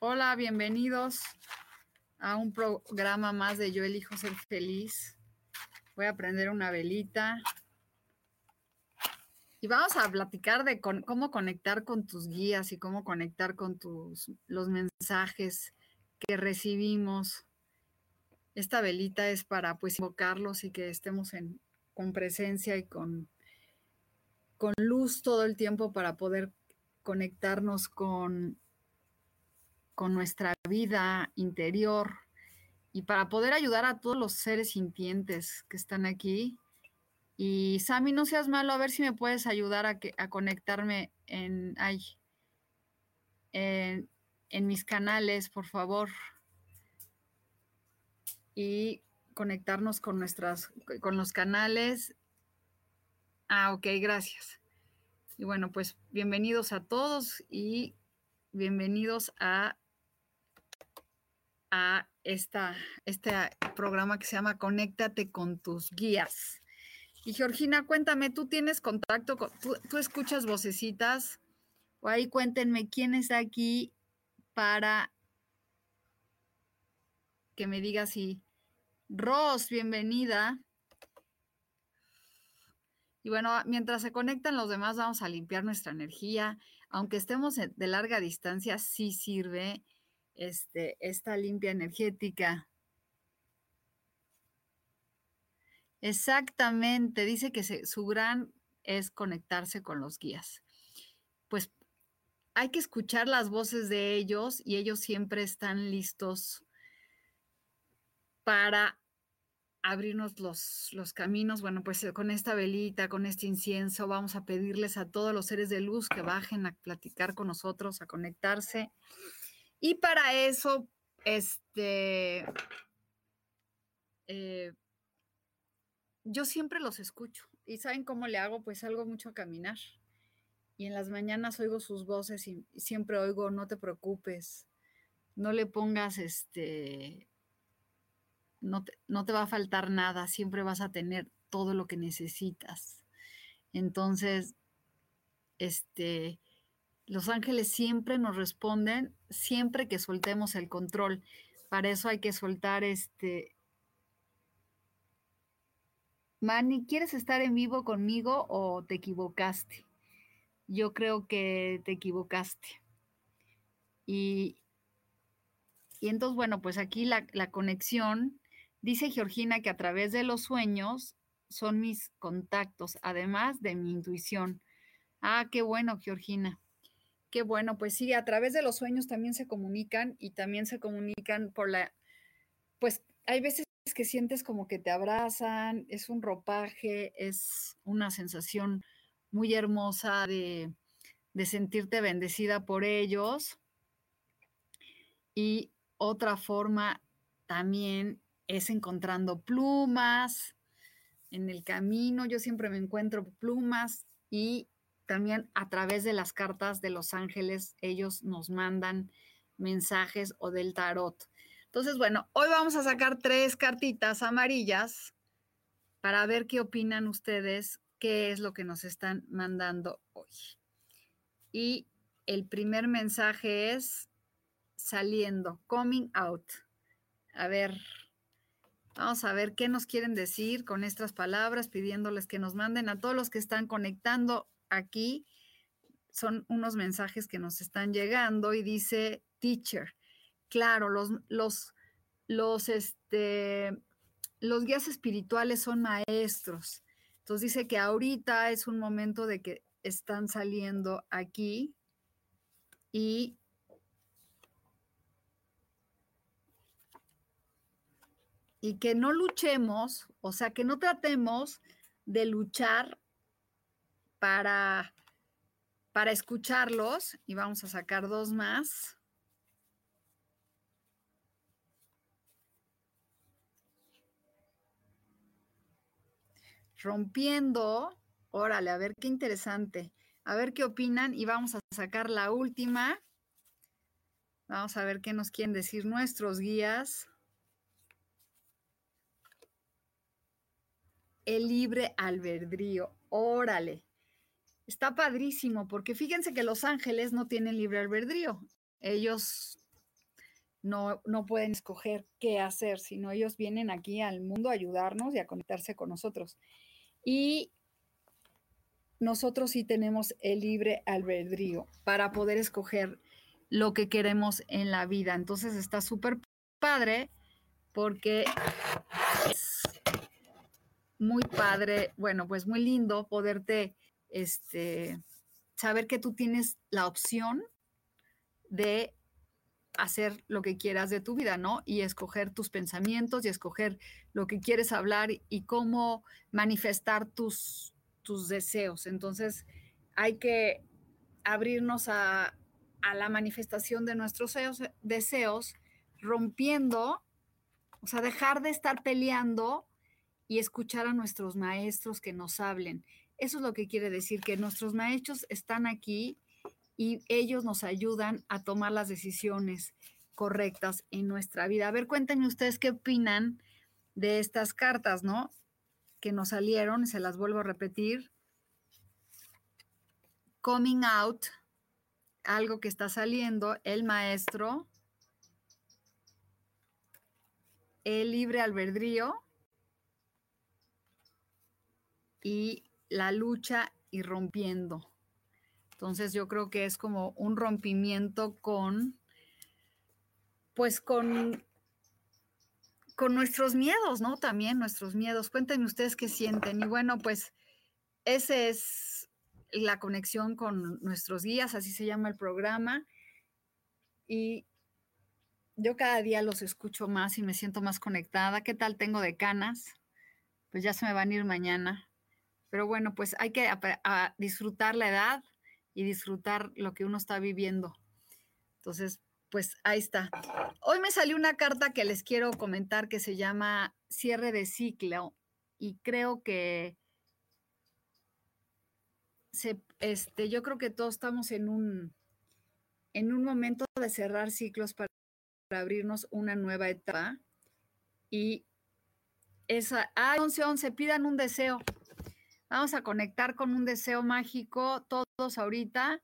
Hola, bienvenidos a un programa más de Yo elijo ser feliz. Voy a prender una velita. Y vamos a platicar de cómo conectar con tus guías y cómo conectar con tus los mensajes que recibimos. Esta velita es para pues invocarlos y que estemos en, con presencia y con, con luz todo el tiempo para poder conectarnos con con nuestra vida interior y para poder ayudar a todos los seres sintientes que están aquí. Y Sami, no seas malo, a ver si me puedes ayudar a, que, a conectarme en, en, en mis canales, por favor. Y conectarnos con nuestras, con los canales. Ah, ok, gracias. Y bueno, pues bienvenidos a todos y bienvenidos a a esta, este programa que se llama Conéctate con tus guías. Y Georgina, cuéntame, ¿tú tienes contacto con, tú, escuchas vocecitas? O ahí cuéntenme quién está aquí para que me diga si. Ros, bienvenida. Y bueno, mientras se conectan los demás, vamos a limpiar nuestra energía. Aunque estemos de larga distancia, sí sirve este, esta limpia energética. Exactamente, dice que su gran es conectarse con los guías. Pues hay que escuchar las voces de ellos y ellos siempre están listos para abrirnos los, los, caminos. Bueno, pues con esta velita, con este incienso, vamos a pedirles a todos los seres de luz que bajen a platicar con nosotros, a conectarse y para eso, este, eh, yo siempre los escucho. ¿Y saben cómo le hago? Pues salgo mucho a caminar. Y en las mañanas oigo sus voces y, siempre oigo, no te preocupes, no le pongas este, no te, no te va a faltar nada, siempre vas a tener todo lo que necesitas. Entonces, este, los ángeles siempre nos responden, siempre que soltemos el control. Para eso hay que soltar este... Manny, ¿quieres estar en vivo conmigo o te equivocaste? Yo creo que te equivocaste. Y, y entonces, bueno, pues aquí la, la conexión, dice Georgina que a través de los sueños son mis contactos, además de mi intuición. Ah, qué bueno, Georgina. Qué bueno, pues sí, a través de los sueños también se comunican y también se comunican por la, pues hay veces que sientes como que te abrazan, es un ropaje, es una sensación muy hermosa de, de sentirte bendecida por ellos. Y otra forma también es encontrando plumas en el camino. Yo siempre me encuentro plumas y también a través de las cartas de los ángeles, ellos nos mandan mensajes o del tarot. Entonces, bueno, hoy vamos a sacar tres cartitas amarillas para ver qué opinan ustedes, qué es lo que nos están mandando hoy. Y el primer mensaje es saliendo, coming out. A ver, vamos a ver qué nos quieren decir con estas palabras, pidiéndoles que nos manden a todos los que están conectando aquí son unos mensajes que nos están llegando y dice teacher. Claro, los, los, los, este, los guías espirituales son maestros. Entonces dice que ahorita es un momento de que están saliendo aquí y y que no luchemos, o sea, que no tratemos de luchar para, para escucharlos. Y vamos a sacar dos más. Rompiendo. Órale, a ver qué interesante. A ver qué opinan y vamos a sacar la última. Vamos a ver qué nos quieren decir nuestros guías. el libre albedrío. Órale. Está padrísimo porque fíjense que los ángeles no tienen libre albedrío. Ellos no, no pueden escoger qué hacer, sino ellos vienen aquí al mundo a ayudarnos y a conectarse con nosotros. Y nosotros sí tenemos el libre albedrío para poder escoger lo que queremos en la vida. Entonces está súper padre porque muy padre, bueno, pues muy lindo poderte, este, saber que tú tienes la opción de hacer lo que quieras de tu vida, ¿no? Y escoger tus pensamientos y escoger lo que quieres hablar y cómo manifestar tus, tus deseos. Entonces, hay que abrirnos a, a la manifestación de nuestros deseos, deseos, rompiendo, o sea, dejar de estar peleando y escuchar a nuestros maestros que nos hablen. Eso es lo que quiere decir, que nuestros maestros están aquí y ellos nos ayudan a tomar las decisiones correctas en nuestra vida. A ver, cuéntenme ustedes qué opinan de estas cartas, ¿no? Que nos salieron, se las vuelvo a repetir. Coming out, algo que está saliendo, el maestro, el libre albedrío, y la lucha y rompiendo. Entonces yo creo que es como un rompimiento con, pues con, con nuestros miedos, ¿no? También nuestros miedos. Cuéntenme ustedes qué sienten. Y bueno, pues ese es la conexión con nuestros guías, así se llama el programa. Y yo cada día los escucho más y me siento más conectada. ¿Qué tal tengo de canas? Pues ya se me van a ir mañana. Pero bueno, pues hay que disfrutar la edad y disfrutar lo que uno está viviendo. Entonces, pues ahí está. Hoy me salió una carta que les quiero comentar que se llama cierre de ciclo y creo que este, yo creo que todos estamos en un, en un momento de cerrar ciclos para, para abrirnos una nueva etapa y esa, ah, 11, 11, pidan un deseo. Vamos a conectar con un deseo mágico todos ahorita.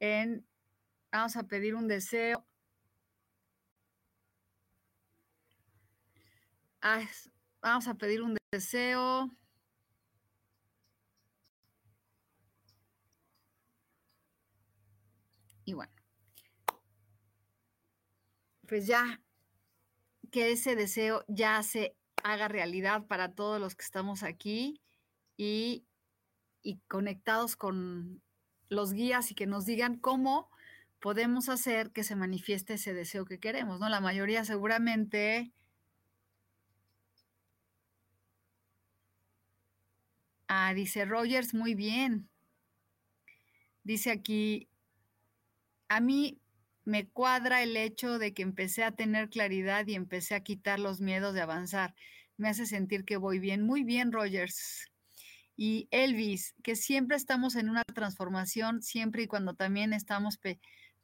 En, vamos a pedir un deseo. Ah, vamos a pedir un deseo. Y bueno, pues ya que ese deseo ya se haga realidad para todos los que estamos aquí y, conectados con los guías y que nos digan cómo podemos hacer que se manifieste ese deseo que queremos, ¿no? La mayoría seguramente Ah, dice Rogers, muy bien. Dice aquí, a mí me cuadra el hecho de que empecé a tener claridad y empecé a quitar los miedos de avanzar. Me hace sentir que voy bien. Muy bien, Rogers y Elvis, que siempre estamos en una transformación, siempre y cuando también estamos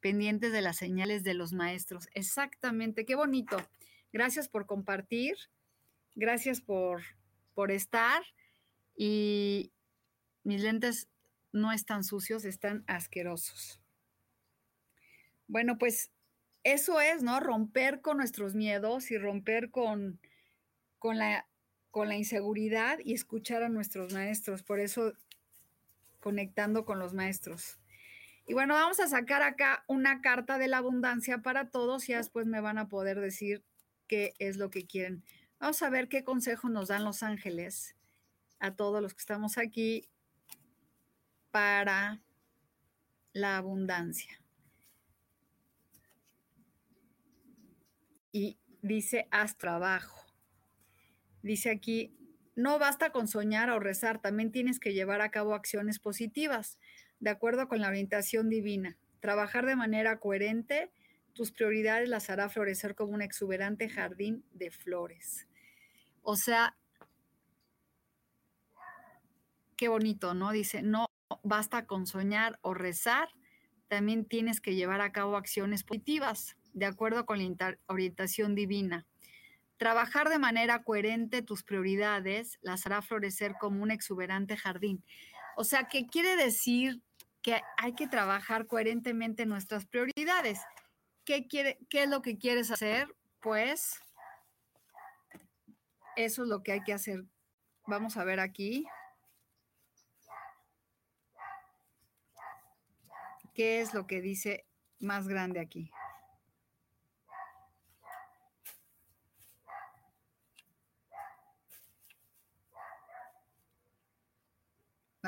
pendientes de las señales de los maestros. Exactamente, qué bonito. Gracias por compartir, gracias por, por estar y mis lentes no están sucios, están asquerosos. Bueno, pues eso es, ¿no? Romper con nuestros miedos y romper con, con la con la inseguridad y escuchar a nuestros maestros. Por eso, conectando con los maestros. Y bueno, vamos a sacar acá una carta de la abundancia para todos y después me van a poder decir qué es lo que quieren. Vamos a ver qué consejo nos dan los ángeles a todos los que estamos aquí para la abundancia. Y dice, haz trabajo. Dice aquí, no basta con soñar o rezar, también tienes que llevar a cabo acciones positivas, de acuerdo con la orientación divina. Trabajar de manera coherente, tus prioridades las hará florecer como un exuberante jardín de flores. O sea, qué bonito, ¿no? Dice, no basta con soñar o rezar, también tienes que llevar a cabo acciones positivas, de acuerdo con la orientación divina. Trabajar de manera coherente tus prioridades las hará florecer como un exuberante jardín. O sea, ¿qué quiere decir que hay que trabajar coherentemente nuestras prioridades? ¿Qué, quiere, ¿Qué es lo que quieres hacer? Pues eso es lo que hay que hacer. Vamos a ver aquí. ¿Qué es lo que dice más grande aquí?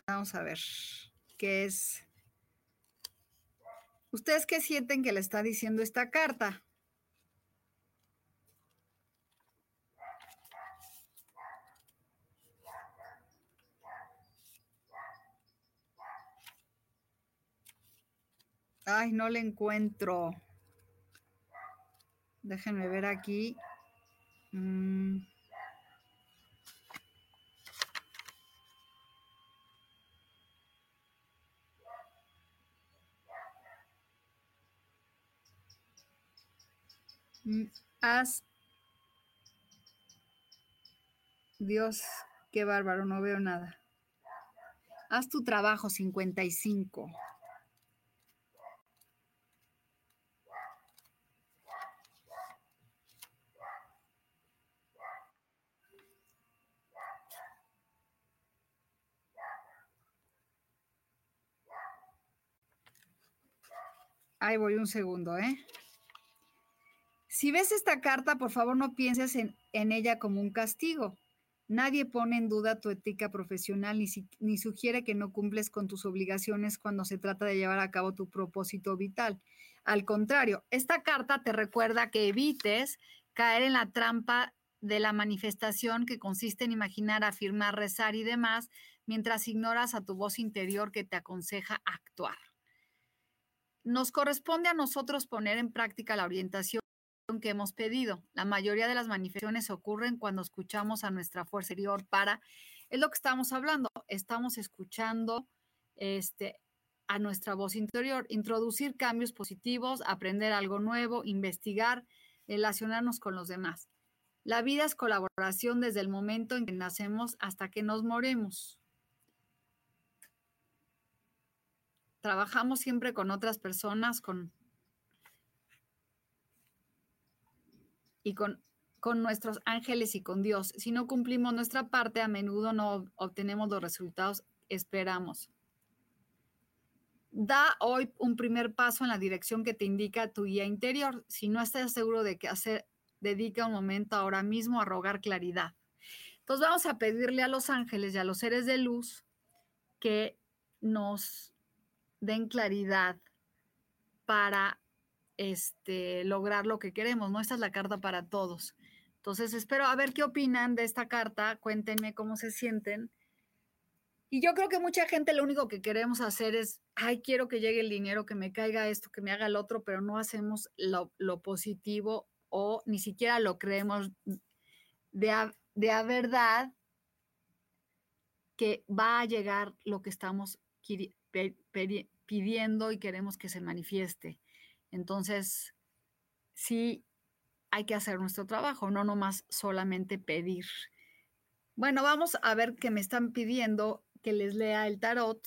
Vamos a ver qué es. ¿Ustedes qué sienten que le está diciendo esta carta? Ay, no le encuentro. Déjenme ver aquí. Mm. Haz. Dios, qué bárbaro, no veo nada. Haz tu trabajo 55. Ahí voy un segundo, ¿eh? Si ves esta carta, por favor no pienses en, ella como un castigo. Nadie pone en duda tu ética profesional ni, ni, sugiere que no cumples con tus obligaciones cuando se trata de llevar a cabo tu propósito vital. Al contrario, esta carta te recuerda que evites caer en la trampa de la manifestación que consiste en imaginar, afirmar, rezar y demás, mientras ignoras a tu voz interior que te aconseja actuar. Nos corresponde a nosotros poner en práctica la orientación que hemos pedido. La mayoría de las manifestaciones ocurren cuando escuchamos a nuestra fuerza interior para, es lo que estamos hablando, estamos escuchando este, a nuestra voz interior, introducir cambios positivos, aprender algo nuevo, investigar, relacionarnos con los demás. La vida es colaboración desde el momento en que nacemos hasta que nos moremos. trabajamos siempre con otras personas, con y con, con nuestros ángeles y con Dios. Si no cumplimos nuestra parte, a menudo no obtenemos los resultados esperamos. Da hoy un primer paso en la dirección que te indica tu guía interior. Si no estás seguro de qué hacer, dedica un momento ahora mismo a rogar claridad. Entonces vamos a pedirle a los ángeles y a los seres de luz que nos den claridad para este, lograr lo que queremos, ¿no? Esta es la carta para todos. Entonces, espero a ver qué opinan de esta carta, cuéntenme cómo se sienten. Y yo creo que mucha gente lo único que queremos hacer es, ay, quiero que llegue el dinero, que me caiga esto, que me haga el otro, pero no hacemos lo, positivo o ni siquiera lo creemos de a, de a verdad que va a llegar lo que estamos pidiendo y queremos que se manifieste. Entonces, sí hay que hacer nuestro trabajo, no nomás solamente pedir. Bueno, vamos a ver qué me están pidiendo que les lea el tarot.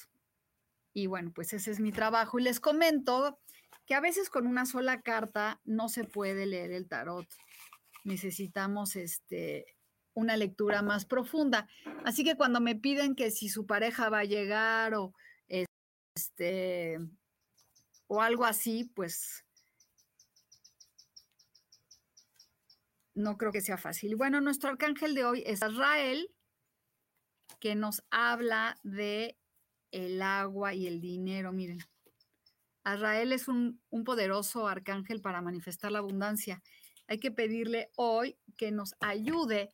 Y bueno, pues ese es mi trabajo. Y les comento que a veces con una sola carta no se puede leer el tarot. Necesitamos este, una lectura más profunda. Así que cuando me piden que si su pareja va a llegar o este, o algo así, pues no creo que sea fácil. Bueno, nuestro arcángel de hoy es Israel, que nos habla de el agua y el dinero. Miren, Azrael es un, un, poderoso arcángel para manifestar la abundancia. Hay que pedirle hoy que nos ayude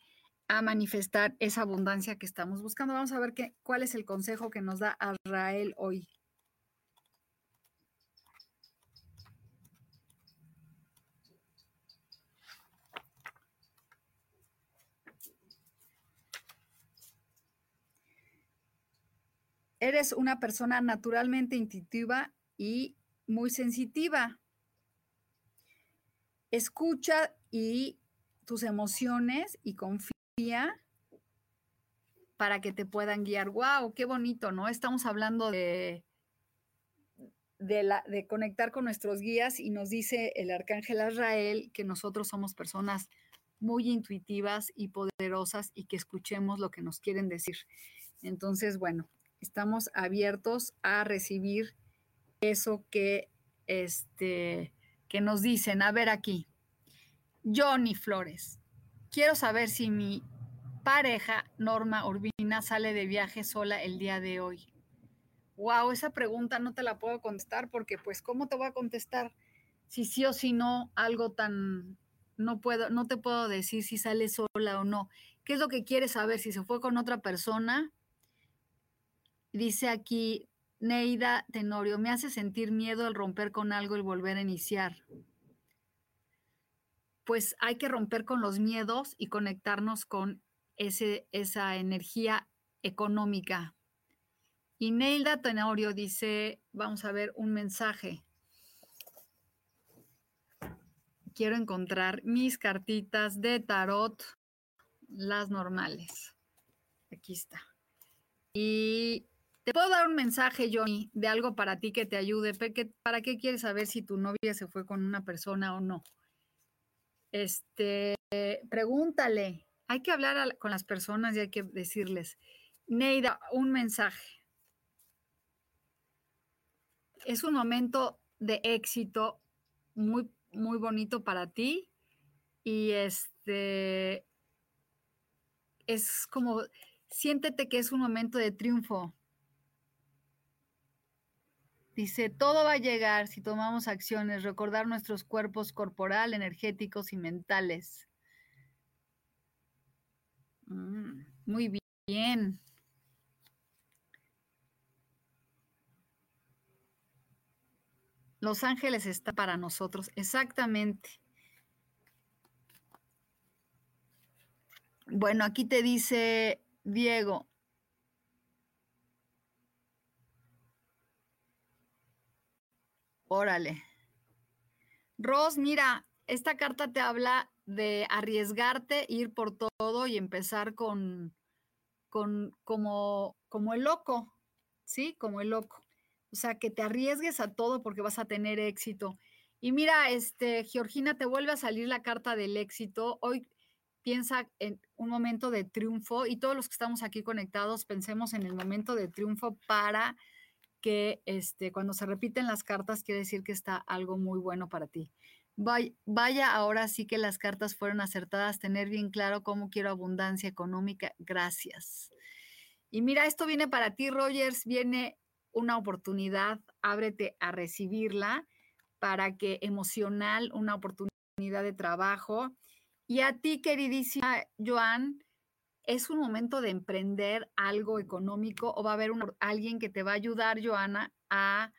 a manifestar esa abundancia que estamos buscando. Vamos a ver qué, cuál es el consejo que nos da Azrael hoy. Eres una persona naturalmente intuitiva y muy sensitiva. Escucha y tus emociones y confía para que te puedan guiar. ¡Wow! ¡Qué bonito! ¿No? Estamos hablando de, de, de conectar con nuestros guías y nos dice el arcángel Azrael que nosotros somos personas muy intuitivas y poderosas y que escuchemos lo que nos quieren decir. Entonces, bueno, estamos abiertos a recibir eso que, este, que nos dicen. A ver aquí, Johnny Flores, quiero saber si mi pareja Norma Urbina sale de viaje sola el día de hoy. Wow, esa pregunta no te la puedo contestar porque pues ¿cómo te voy a contestar si sí o si no algo tan no puedo no te puedo decir si sale sola o no. ¿Qué es lo que quieres saber si se fue con otra persona? Dice aquí Neida Tenorio, me hace sentir miedo el romper con algo y volver a iniciar. Pues hay que romper con los miedos y conectarnos con ese, esa energía económica. Y Neida Tenorio dice, vamos a ver un mensaje. Quiero encontrar mis cartitas de tarot, las normales. Aquí está. Y te puedo dar un mensaje, Johnny, de algo para ti que te ayude. ¿Para qué quieres saber si tu novia se fue con una persona o no? Este, pregúntale. Hay que hablar con las personas y hay que decirles, Neida, un mensaje. Es un momento de éxito muy, muy bonito para ti y este es como siéntete que es un momento de triunfo Dice, todo va a llegar si tomamos acciones, recordar nuestros cuerpos corporal, energéticos y mentales. Mm, muy bien. Los ángeles está para nosotros, exactamente. Bueno, aquí te dice Diego, Órale. Ros, mira, esta carta te habla de arriesgarte, ir por todo y empezar con, con como, como el loco, ¿sí? Como el loco. O sea, que te arriesgues a todo porque vas a tener éxito. Y mira, este, Georgina, te vuelve a salir la carta del éxito. Hoy piensa en un momento de triunfo y todos los que estamos aquí conectados pensemos en el momento de triunfo para que este, cuando se repiten las cartas quiere decir que está algo muy bueno para ti. Vaya, ahora sí que las cartas fueron acertadas, tener bien claro cómo quiero abundancia económica. Gracias. Y mira, esto viene para ti, Rogers, viene una oportunidad, ábrete a recibirla para que emocional, una oportunidad de trabajo. Y a ti, queridísima Joan, es un momento de emprender algo económico o va a haber alguien que te va a ayudar, Joana, a,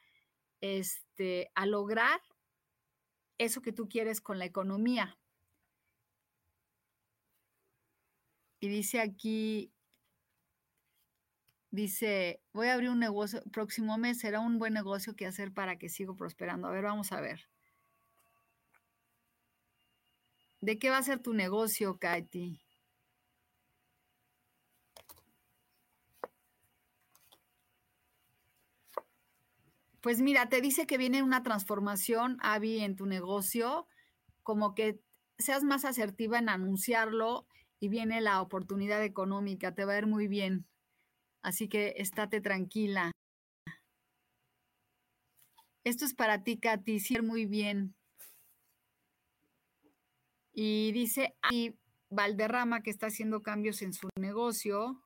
este, a lograr eso que tú quieres con la economía. Y dice aquí, dice, voy a abrir un negocio, próximo mes será un buen negocio que hacer para que siga prosperando. A ver, vamos a ver. ¿De qué va a ser tu negocio, Katy? Pues mira, te dice que viene una transformación, Avi, en tu negocio, como que seas más asertiva en anunciarlo y viene la oportunidad económica, te va a ir muy bien. Así que estate tranquila. Esto es para ti, Katy, sí, muy bien. Y dice ahí Valderrama que está haciendo cambios en su negocio.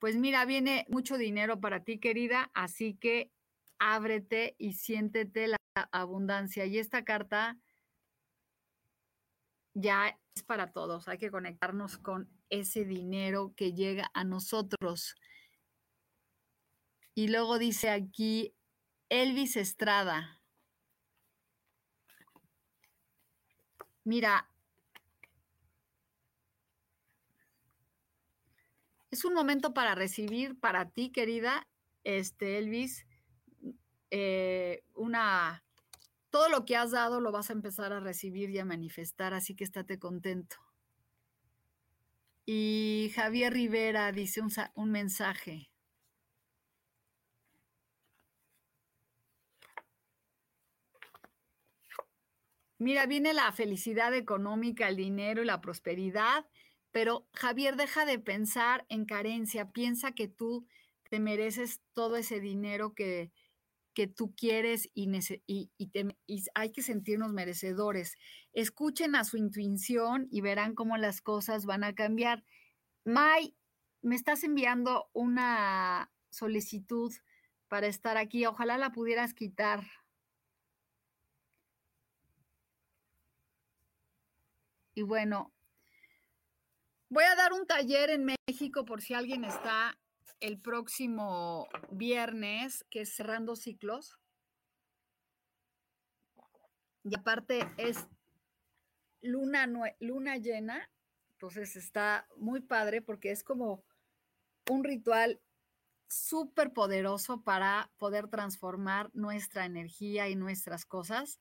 Pues mira, viene mucho dinero para ti, querida, así que ábrete y siéntete la abundancia. Y esta carta ya es para todos. Hay que conectarnos con ese dinero que llega a nosotros. Y luego dice aquí Elvis Estrada. Mira, es un momento para recibir para ti, querida, este Elvis, eh, una todo lo que has dado lo vas a empezar a recibir y a manifestar, así que estate contento. Y Javier Rivera dice un, un mensaje. Mira, viene la felicidad económica, el dinero y la prosperidad, pero Javier, deja de pensar en carencia, piensa que tú te mereces todo ese dinero que, que tú quieres y, y, hay que sentirnos merecedores. Escuchen a su intuición y verán cómo las cosas van a cambiar. May, me estás enviando una solicitud para estar aquí. Ojalá la pudieras quitar. Y bueno, voy a dar un taller en México por si alguien está el próximo viernes, que es cerrando ciclos. Y aparte es luna, luna llena, entonces está muy padre porque es como un ritual súper poderoso para poder transformar nuestra energía y nuestras cosas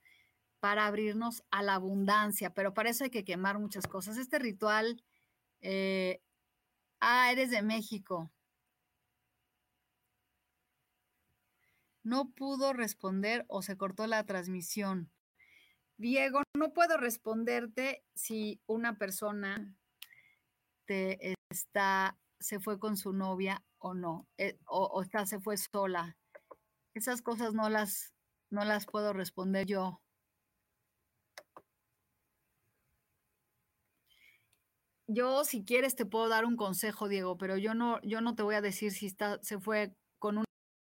para abrirnos a la abundancia, pero para eso hay que quemar muchas cosas. Este ritual, eh, ah, eres de México. No pudo responder o se cortó la transmisión. Diego, no puedo responderte si una persona te está, se fue con su novia o no, eh, o, o está, se fue sola. Esas cosas no las, no las puedo responder yo. yo si quieres te puedo dar un consejo, Diego, pero yo no, yo no te voy a decir si está, se fue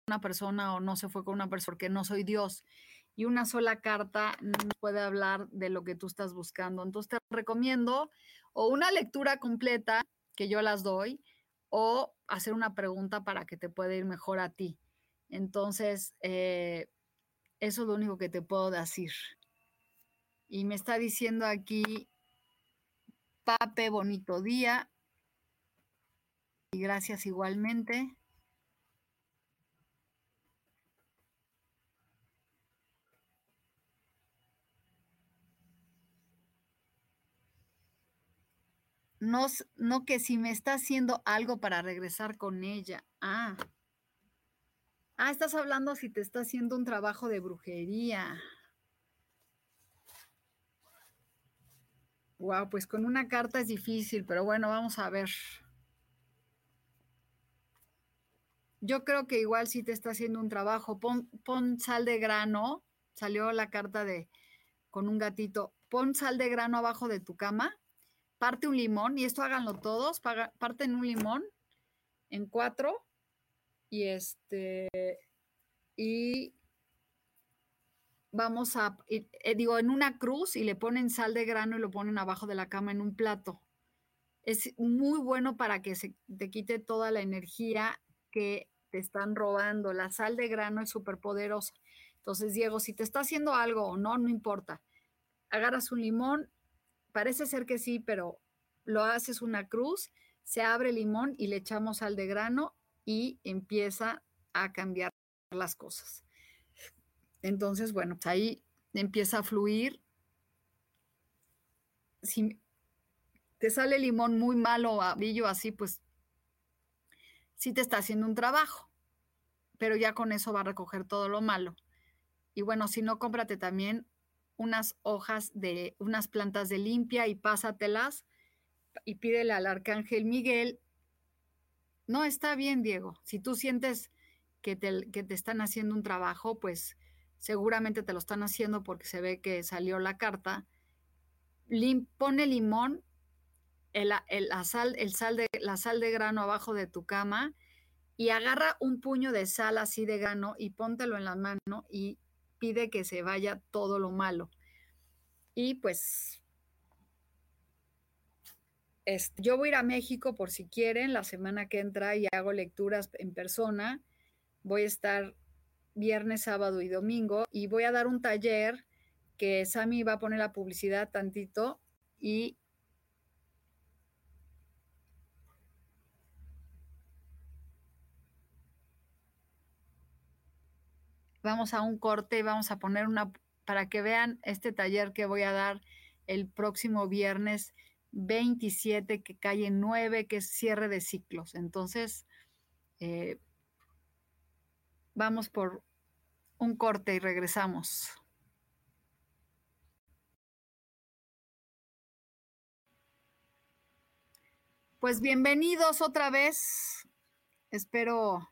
una persona o no se fue con una persona, porque no soy Dios. Y una sola carta no puede hablar de lo que tú estás buscando. Entonces te recomiendo o una lectura completa, que yo las doy, o hacer una pregunta para que te pueda ir mejor a ti. Entonces, eh, eso es lo único que te puedo decir. Y me está diciendo aquí Pape, bonito día. Y gracias igualmente. No, no que si me está haciendo algo para regresar con ella. Ah. Ah, estás hablando si te está haciendo un trabajo de brujería. Wow, pues con una carta es difícil, pero bueno, vamos a ver. Yo creo que igual si te está haciendo un trabajo, pon, pon, sal de grano, salió la carta de con un gatito, pon sal de grano abajo de tu cama, parte un limón, y esto háganlo todos, parten un limón en cuatro, y este, y vamos a, eh, digo, en una cruz y le ponen sal de grano y lo ponen abajo de la cama en un plato. Es muy bueno para que se te quite toda la energía que te están robando. La sal de grano es súper poderosa. Entonces, Diego, si te está haciendo algo o no, no importa. Agarras un limón, parece ser que sí, pero lo haces una cruz, se abre el limón y le echamos sal de grano y empieza a cambiar las cosas. Entonces, bueno, pues ahí empieza a fluir. Si te sale limón muy malo, brillo así, pues sí te está haciendo un trabajo, pero ya con eso va a recoger todo lo malo. Y bueno, si no, cómprate también unas hojas de unas plantas de limpia y pásatelas y pídele al arcángel Miguel. No, está bien, Diego. Si tú sientes que te, que te están haciendo un trabajo, pues seguramente te lo están haciendo porque se ve que salió la carta, pone limón, el, sal, el sal de, la sal de grano abajo de tu cama y agarra un puño de sal así de grano y póntelo en la mano y pide que se vaya todo lo malo. Y pues yo voy a ir a México por si quieren la semana que entra y hago lecturas en persona. Voy a estar viernes, sábado y domingo y voy a dar un taller que Sami va a poner la publicidad tantito y vamos a un corte y vamos a poner una para que vean este taller que voy a dar el próximo viernes 27 que en 9, que es cierre de ciclos. Entonces, eh, vamos por un corte y regresamos. Pues bienvenidos otra vez. Espero...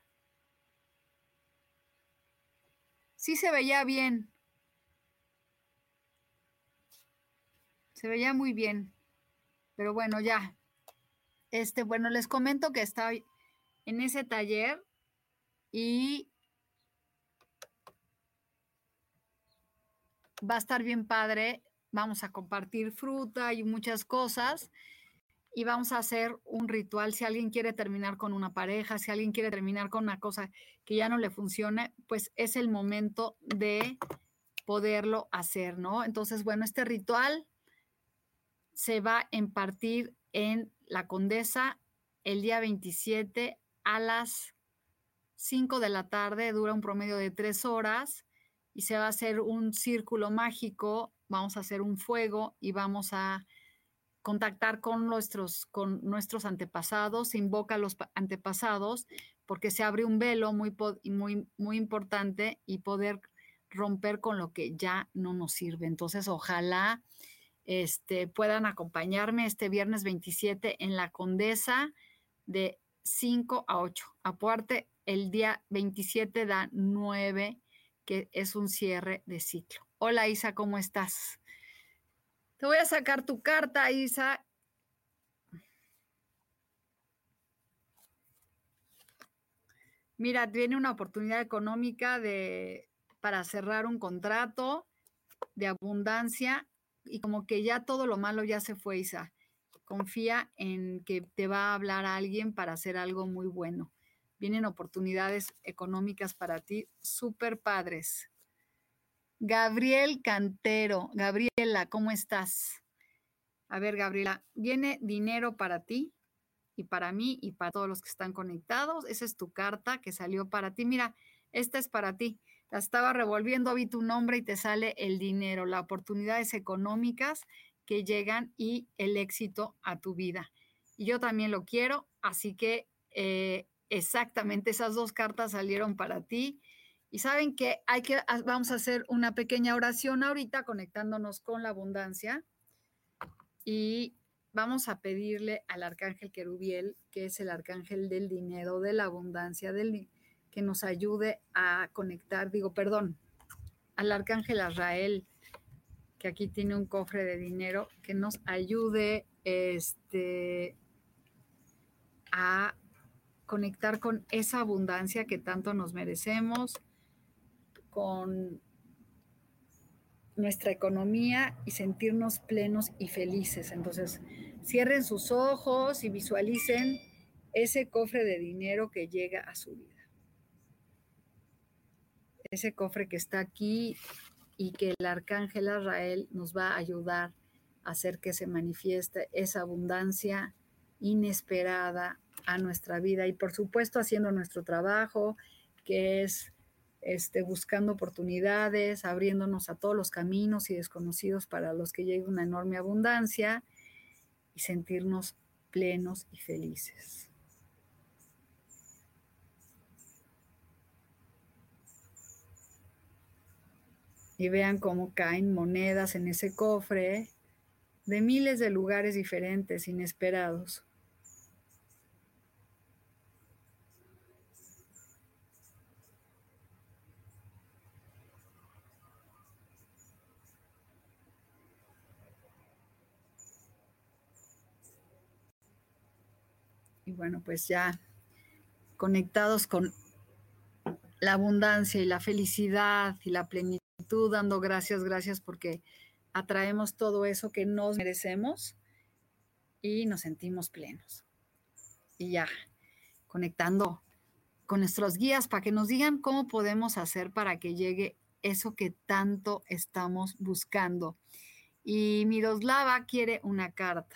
Sí se veía bien. Se veía muy bien. Pero bueno, ya. Este, bueno, les comento que estoy en ese taller y va a estar bien padre. Vamos a compartir fruta y muchas cosas y vamos a hacer un ritual. Si alguien quiere terminar con una pareja, si alguien quiere terminar con una cosa que ya no le funcione, pues es el momento de poderlo hacer, ¿no? Entonces, bueno, este ritual se va a impartir en la Condesa el día 27 a las 5 de la tarde, dura un promedio de 3 horas y se va a hacer un círculo mágico, vamos a hacer un fuego y vamos a contactar con nuestros, con nuestros antepasados, se invoca a los antepasados porque se abre un velo muy, muy, muy importante y poder romper con lo que ya no nos sirve. Entonces, ojalá este, puedan acompañarme este viernes 27 en la Condesa de 5 a 8. Aparte, el día 27 da 9, que es un cierre de ciclo. Hola Isa, ¿cómo estás? Te voy a sacar tu carta, Isa. Mira, tiene una oportunidad económica de, para cerrar un contrato de abundancia y como que ya todo lo malo ya se fue, Isa. Confía en que te va a hablar alguien para hacer algo muy bueno. Vienen oportunidades económicas para ti, súper padres. Gabriel Cantero, Gabriela, ¿cómo estás? A ver, Gabriela, viene dinero para ti y para mí y para todos los que están conectados. Esa es tu carta que salió para ti. Mira, esta es para ti la estaba revolviendo, vi tu nombre y te sale el dinero, las oportunidades económicas que llegan y el éxito a tu vida. Y yo también lo quiero, así que eh, exactamente esas dos cartas salieron para ti. Y saben que hay que, vamos a hacer una pequeña oración ahorita conectándonos con la abundancia. Y vamos a pedirle al arcángel Querubiel, que es el arcángel del dinero, de la abundancia, del que nos ayude a conectar, digo, perdón, al arcángel Azrael, que aquí tiene un cofre de dinero, que nos ayude este, a conectar con esa abundancia que tanto nos merecemos, con nuestra economía y sentirnos plenos y felices. Entonces, cierren sus ojos y visualicen ese cofre de dinero que llega a su vida ese cofre que está aquí y que el arcángel Azrael nos va a ayudar a hacer que se manifieste esa abundancia inesperada a nuestra vida y por supuesto haciendo nuestro trabajo que es este, buscando oportunidades, abriéndonos a todos los caminos y desconocidos para los que llegue una enorme abundancia y sentirnos plenos y felices. y vean cómo caen monedas en ese cofre de miles de lugares diferentes, inesperados. Bueno, pues ya conectados con la abundancia y la felicidad y la plenitud, dando gracias, gracias porque atraemos todo eso que nos merecemos y nos sentimos plenos. Y ya, conectando con nuestros guías para que nos digan cómo podemos hacer para que llegue eso que tanto estamos buscando. Y Miroslava quiere una carta.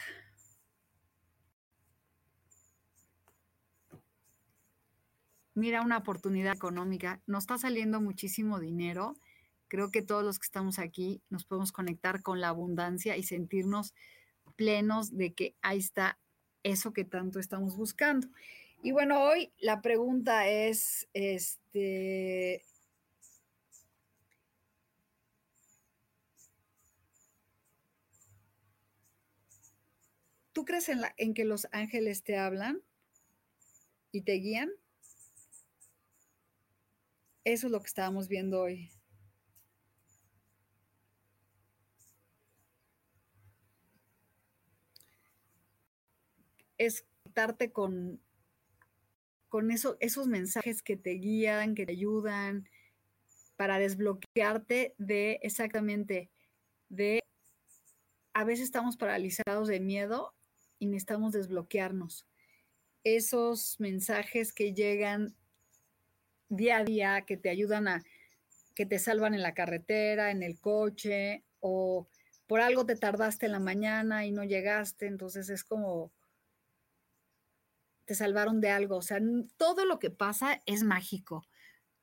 Mira una oportunidad económica. Nos está saliendo muchísimo dinero. Creo que todos los que estamos aquí nos podemos conectar con la abundancia y sentirnos plenos de que ahí está eso que tanto estamos buscando. Y bueno, hoy la pregunta es, este, ¿Tú crees en, la, en que los ángeles te hablan y te guían? Eso es lo que estábamos viendo hoy. Es darte con, con eso, esos mensajes que te guían, que te ayudan para desbloquearte de exactamente de a veces estamos paralizados de miedo y necesitamos desbloquearnos. Esos mensajes que llegan día a día, que te ayudan a, que te salvan en la carretera, en el coche, o por algo te tardaste en la mañana y no llegaste, entonces es como te salvaron de algo. O sea, todo lo que pasa es mágico.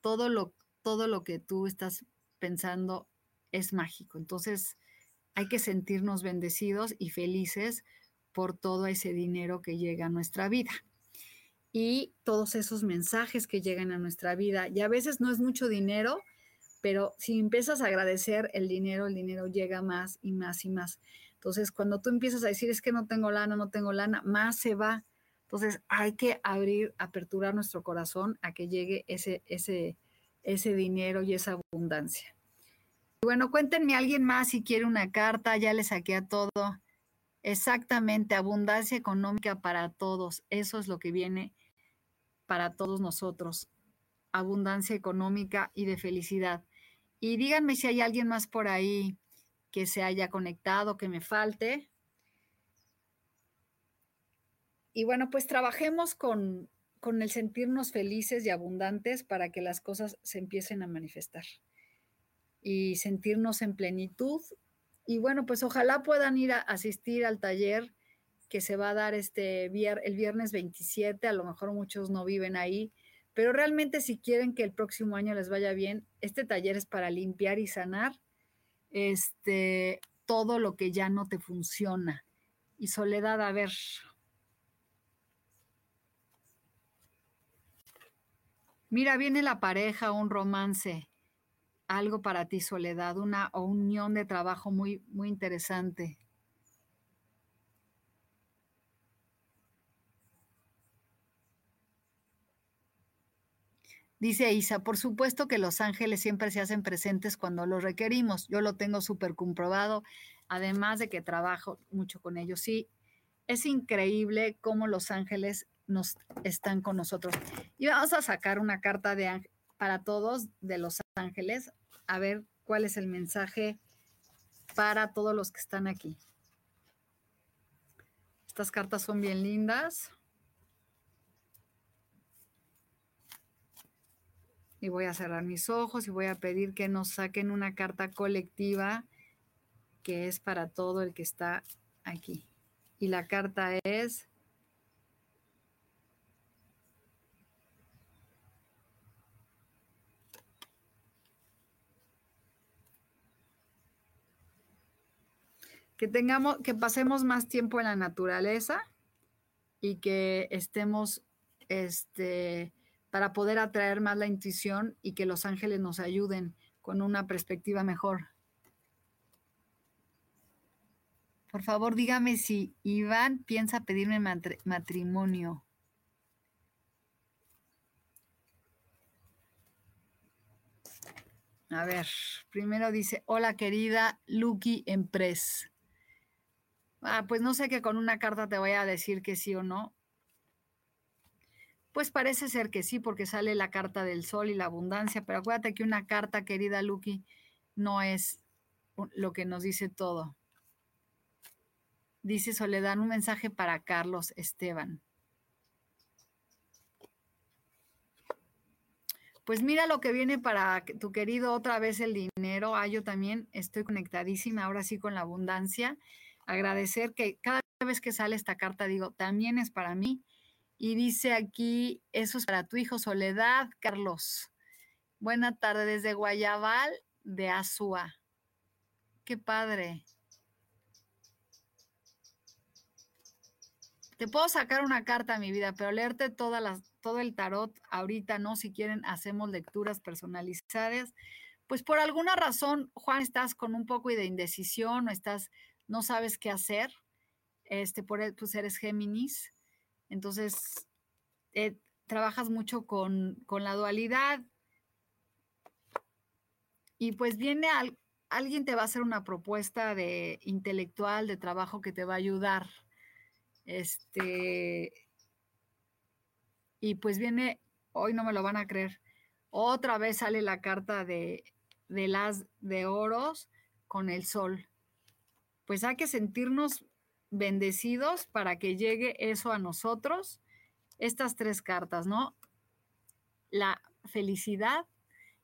Todo lo, todo lo que tú estás pensando es mágico. Entonces, hay que sentirnos bendecidos y felices por todo ese dinero que llega a nuestra vida y todos esos mensajes que llegan a nuestra vida. Y a veces no es mucho dinero, pero si empiezas a agradecer el dinero, el dinero llega más y más y más. Entonces, cuando tú empiezas a decir, es que no tengo lana, no tengo lana, más se va. Entonces, hay que abrir, aperturar nuestro corazón a que llegue ese, ese, ese dinero y esa abundancia. Bueno, cuéntenme alguien más si quiere una carta, ya le saqué a todo. Exactamente, abundancia económica para todos. Eso es lo que viene para todos nosotros. Abundancia económica y de felicidad. Y díganme si hay alguien más por ahí que se haya conectado, que me falte. Y bueno, pues trabajemos con, con el sentirnos felices y abundantes para que las cosas se empiecen a manifestar y sentirnos en plenitud y bueno, pues ojalá puedan ir a asistir al taller que se va a dar este el viernes 27, a lo mejor muchos no viven ahí, pero realmente si quieren que el próximo año les vaya bien, este taller es para limpiar y sanar este todo lo que ya no te funciona. Y Soledad, a ver. Mira, viene la pareja, un romance algo para ti, Soledad, una unión de trabajo muy, muy interesante. Dice Isa, por supuesto que los ángeles siempre se hacen presentes cuando los requerimos. Yo lo tengo súper comprobado, además de que trabajo mucho con ellos. Sí, es increíble cómo los ángeles nos están con nosotros. Y vamos a sacar una carta de, para todos de los ángeles a ver cuál es el mensaje para todos los que están aquí. Estas cartas son bien lindas. Y voy a cerrar mis ojos y voy a pedir que nos saquen una carta colectiva que es para todo el que está aquí. Y la carta es que tengamos, que pasemos más tiempo en la naturaleza y que estemos, este, para poder atraer más la intuición y que los ángeles nos ayuden con una perspectiva mejor. Por favor, dígame si Iván piensa pedirme matrimonio. A ver, primero dice, hola querida Lucky Empress. Ah, pues no sé que con una carta te voy a decir que sí o no. Pues parece ser que sí, porque sale la carta del sol y la abundancia, pero acuérdate que una carta, querida Lucky, no es lo que nos dice todo. Dice Soledad, un mensaje para Carlos Esteban. Pues mira lo que viene para tu querido otra vez el dinero. Ah, yo también estoy conectadísima ahora sí con la abundancia. Agradecer que cada vez que sale esta carta digo, también es para mí. Y dice aquí, eso es para tu hijo Soledad, Carlos. Buena tarde desde Guayabal de Azua. Qué padre. Te puedo sacar una carta mi vida, pero leerte todo el tarot ahorita no. Si quieren, hacemos lecturas personalizadas. Pues por alguna razón, Juan, estás con un poco de indecisión o estás, no sabes qué hacer. Este, por pues eres Géminis. Entonces, eh, trabajas mucho con, con, la dualidad. Y pues viene alguien te va a hacer una propuesta de intelectual, de trabajo que te va a ayudar este, y pues viene, hoy no me lo van a creer, otra vez sale la carta de, de las de oros con el sol. Pues hay que sentirnos bendecidos para que llegue eso a nosotros. Estas tres cartas, ¿no? La felicidad.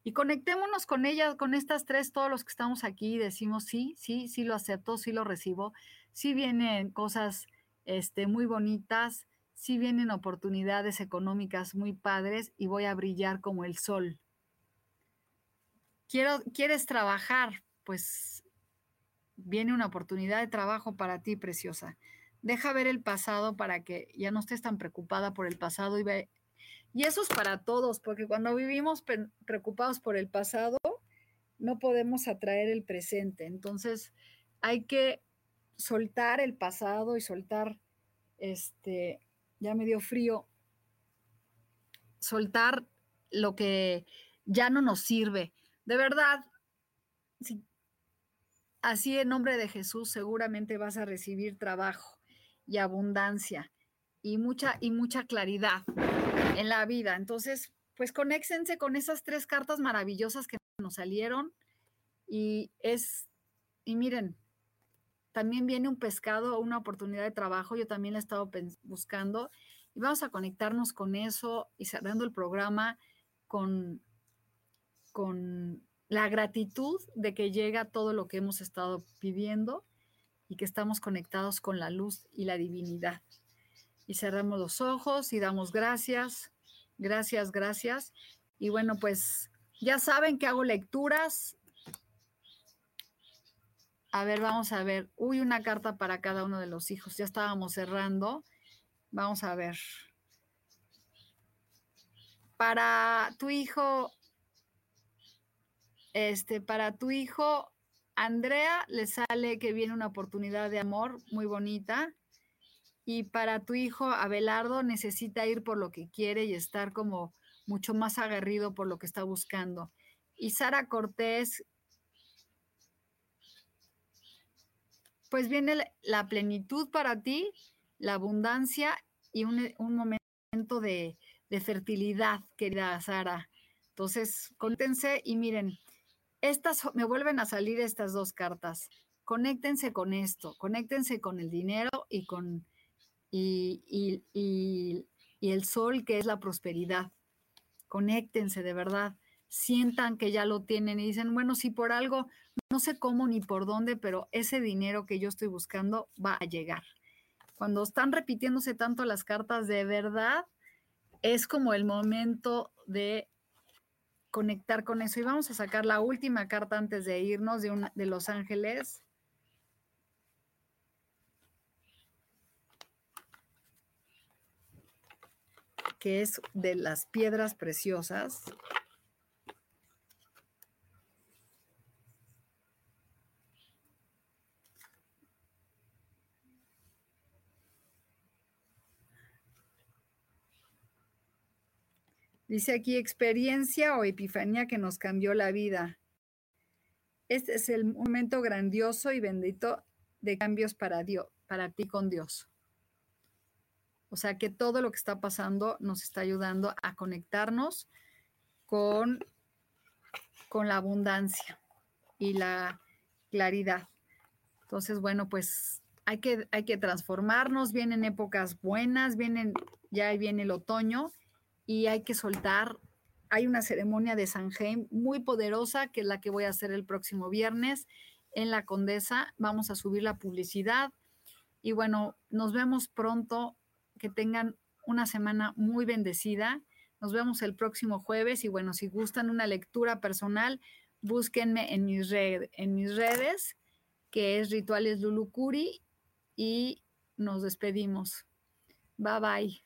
Y conectémonos con ellas, con estas tres, todos los que estamos aquí, decimos sí, sí, sí lo acepto, sí lo recibo. Sí vienen cosas este, muy bonitas, sí vienen oportunidades económicas muy padres y voy a brillar como el sol. Quiero, ¿Quieres trabajar? Pues viene una oportunidad de trabajo para ti, preciosa. Deja ver el pasado para que ya no estés tan preocupada por el pasado y ve. Y eso es para todos, porque cuando vivimos preocupados por el pasado, no podemos atraer el presente. Entonces, hay que soltar el pasado y soltar, este, ya me dio frío, soltar lo que ya no nos sirve. De verdad, así en nombre de Jesús seguramente vas a recibir trabajo y abundancia y mucha y mucha claridad en la vida. Entonces, pues conéxense con esas tres cartas maravillosas que nos salieron y es y miren, también viene un pescado, una oportunidad de trabajo, yo también la he estado buscando y vamos a conectarnos con eso y cerrando el programa con, con la gratitud de que llega todo lo que hemos estado pidiendo y que estamos conectados con la luz y la divinidad. Y cerramos los ojos y damos gracias, gracias, gracias. Y bueno, pues ya saben que hago lecturas a ver, vamos a ver. Uy, una carta para cada uno de los hijos. Ya estábamos cerrando. Vamos a ver. Para tu hijo, este, para tu hijo, Andrea, le sale que viene una oportunidad de amor muy bonita. Y para tu hijo, Abelardo, necesita ir por lo que quiere y estar como mucho más aguerrido por lo que está buscando. Y Sara Cortés, pues viene la plenitud para ti, la abundancia y un, momento de, fertilidad, querida Sara. Entonces, conéctense y miren, estas me vuelven a salir estas dos cartas. Conéctense con esto, conéctense con el dinero y con y, y el sol que es la prosperidad. Conéctense de verdad, sientan que ya lo tienen y dicen, bueno, si por algo no sé cómo ni por dónde, pero ese dinero que yo estoy buscando va a llegar. Cuando están repitiéndose tanto las cartas, de verdad, es como el momento de conectar con eso. Y vamos a sacar la última carta antes de irnos de, una, de Los Ángeles. que es de las piedras preciosas. Dice aquí experiencia o epifanía que nos cambió la vida. Este es el momento grandioso y bendito de cambios para Dios, para ti con Dios. O sea que todo lo que está pasando nos está ayudando a conectarnos con, con la abundancia y la claridad. Entonces, bueno, pues hay que, hay que transformarnos, vienen épocas buenas, vienen, ya viene el otoño y hay que soltar. Hay una ceremonia de San Jaime muy poderosa, que es la que voy a hacer el próximo viernes en la Condesa. Vamos a subir la publicidad. Y bueno, nos vemos pronto. Que tengan una semana muy bendecida. Nos vemos el próximo jueves. Y bueno, si gustan una lectura personal, búsquenme en mis, en mis redes, que es Rituales Lulucuri. Y nos despedimos. Bye bye.